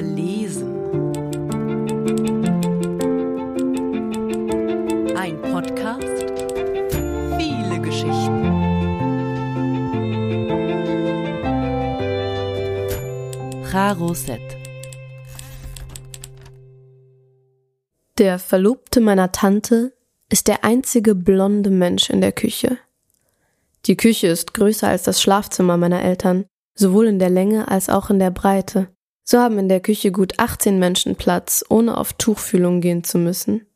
Lesen. Ein Podcast, viele Geschichten. Raroset. Der Verlobte meiner Tante ist der einzige blonde Mensch in der Küche. Die Küche ist größer als das Schlafzimmer meiner Eltern, sowohl in der Länge als auch in der Breite. So haben in der Küche gut 18 Menschen Platz, ohne auf Tuchfühlung gehen zu müssen.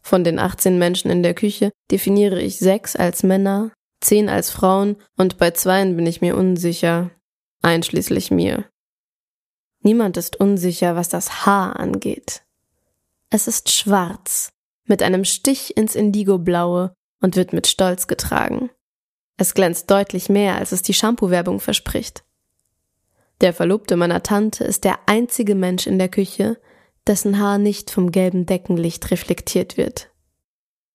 Von den 18 Menschen in der Küche definiere ich sechs als Männer, zehn als Frauen und bei zweien bin ich mir unsicher, einschließlich mir. Niemand ist unsicher, was das Haar angeht. Es ist schwarz, mit einem Stich ins Indigoblaue und wird mit Stolz getragen. Es glänzt deutlich mehr, als es die Shampoo-Werbung verspricht. Der Verlobte meiner Tante ist der einzige Mensch in der Küche, dessen Haar nicht vom gelben Deckenlicht reflektiert wird.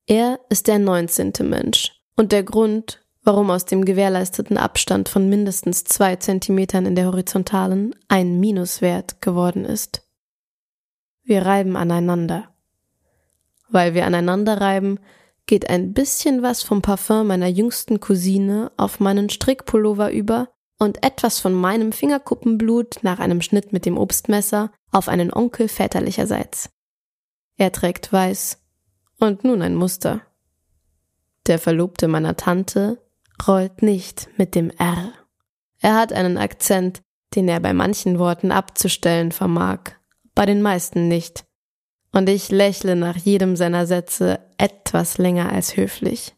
Er ist der neunzehnte Mensch und der Grund, warum aus dem gewährleisteten Abstand von mindestens zwei Zentimetern in der Horizontalen ein Minuswert geworden ist. Wir reiben aneinander. Weil wir aneinander reiben, geht ein bisschen was vom Parfum meiner jüngsten Cousine auf meinen Strickpullover über und etwas von meinem Fingerkuppenblut nach einem Schnitt mit dem Obstmesser auf einen Onkel väterlicherseits. Er trägt weiß und nun ein Muster. Der Verlobte meiner Tante rollt nicht mit dem R. Er hat einen Akzent, den er bei manchen Worten abzustellen vermag, bei den meisten nicht und ich lächle nach jedem seiner Sätze etwas länger als höflich.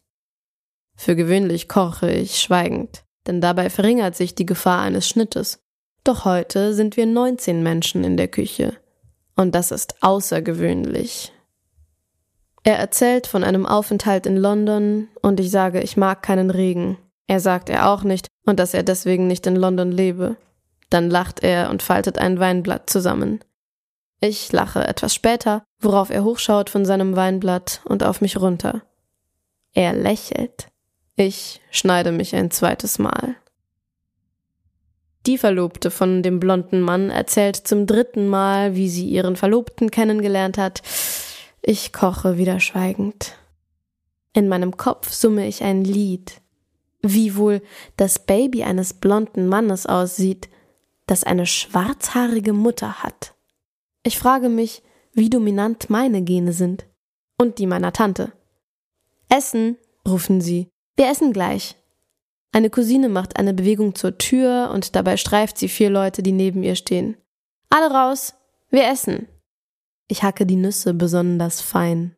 Für gewöhnlich koche ich schweigend, denn dabei verringert sich die Gefahr eines Schnittes. Doch heute sind wir 19 Menschen in der Küche. Und das ist außergewöhnlich. Er erzählt von einem Aufenthalt in London und ich sage, ich mag keinen Regen. Er sagt er auch nicht und dass er deswegen nicht in London lebe. Dann lacht er und faltet ein Weinblatt zusammen. Ich lache etwas später, worauf er hochschaut von seinem Weinblatt und auf mich runter. Er lächelt. Ich schneide mich ein zweites Mal. Die Verlobte von dem blonden Mann erzählt zum dritten Mal, wie sie ihren Verlobten kennengelernt hat. Ich koche wieder schweigend. In meinem Kopf summe ich ein Lied. Wie wohl das Baby eines blonden Mannes aussieht, das eine schwarzhaarige Mutter hat. Ich frage mich, wie dominant meine Gene sind. Und die meiner Tante. Essen, rufen sie. Wir essen gleich. Eine Cousine macht eine Bewegung zur Tür und dabei streift sie vier Leute, die neben ihr stehen. Alle raus, wir essen. Ich hacke die Nüsse besonders fein.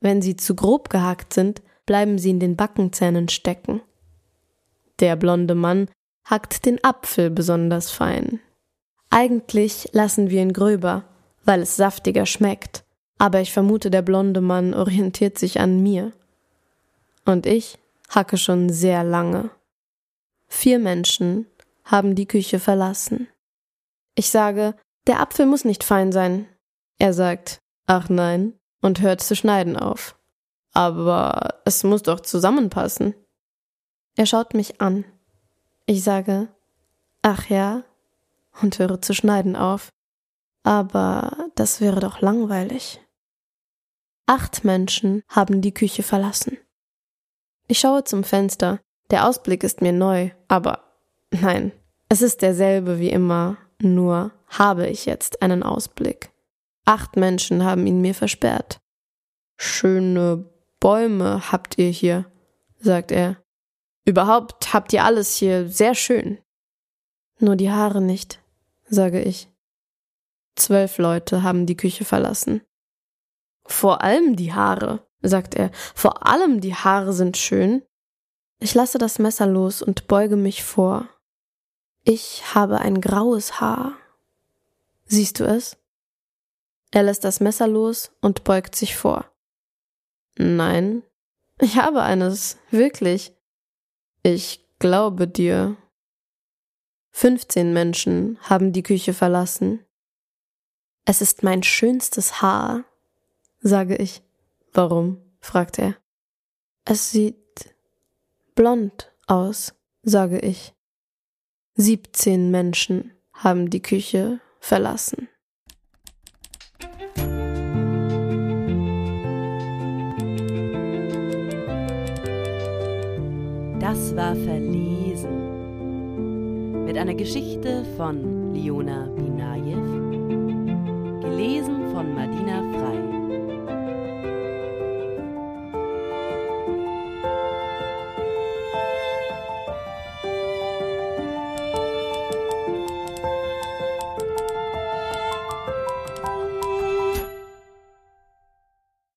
Wenn sie zu grob gehackt sind, bleiben sie in den Backenzähnen stecken. Der blonde Mann hackt den Apfel besonders fein. Eigentlich lassen wir ihn gröber, weil es saftiger schmeckt, aber ich vermute, der blonde Mann orientiert sich an mir. Und ich hacke schon sehr lange. Vier Menschen haben die Küche verlassen. Ich sage, der Apfel muss nicht fein sein. Er sagt, ach nein, und hört zu schneiden auf. Aber es muss doch zusammenpassen. Er schaut mich an. Ich sage, ach ja, und höre zu schneiden auf. Aber das wäre doch langweilig. Acht Menschen haben die Küche verlassen. Ich schaue zum Fenster. Der Ausblick ist mir neu, aber nein, es ist derselbe wie immer, nur habe ich jetzt einen Ausblick. Acht Menschen haben ihn mir versperrt. Schöne Bäume habt ihr hier, sagt er. Überhaupt habt ihr alles hier sehr schön. Nur die Haare nicht sage ich. Zwölf Leute haben die Küche verlassen. Vor allem die Haare, sagt er. Vor allem die Haare sind schön. Ich lasse das Messer los und beuge mich vor. Ich habe ein graues Haar. Siehst du es? Er lässt das Messer los und beugt sich vor. Nein, ich habe eines, wirklich. Ich glaube dir. 15 Menschen haben die Küche verlassen. Es ist mein schönstes Haar, sage ich. Warum? fragt er. Es sieht blond aus, sage ich. 17 Menschen haben die Küche verlassen. Das war Verlesen. Mit einer Geschichte von Liona Binajew. Gelesen von Madina Frei.